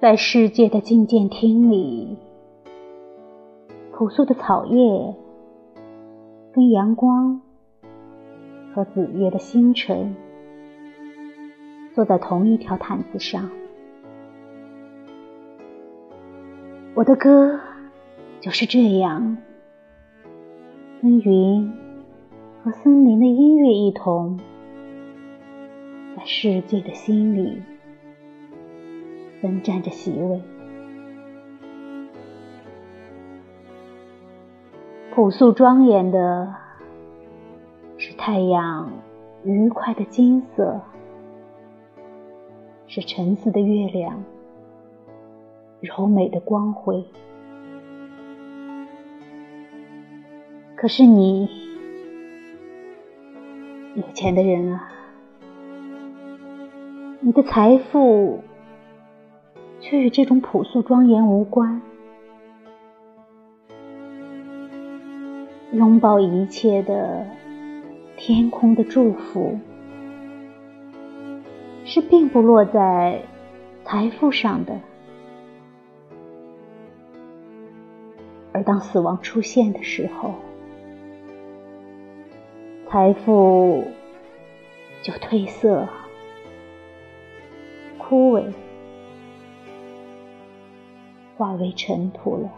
在世界的觐见厅里，朴素的草叶跟阳光和紫月的星辰坐在同一条毯子上。我的歌就是这样，跟云和森林的音乐一同，在世界的心里。分占着席位，朴素庄严的是太阳愉快的金色，是沉思的月亮柔美的光辉。可是你，有钱的人啊，你的财富。却与这种朴素庄严无关。拥抱一切的天空的祝福，是并不落在财富上的。而当死亡出现的时候，财富就褪色、枯萎。化为尘土了。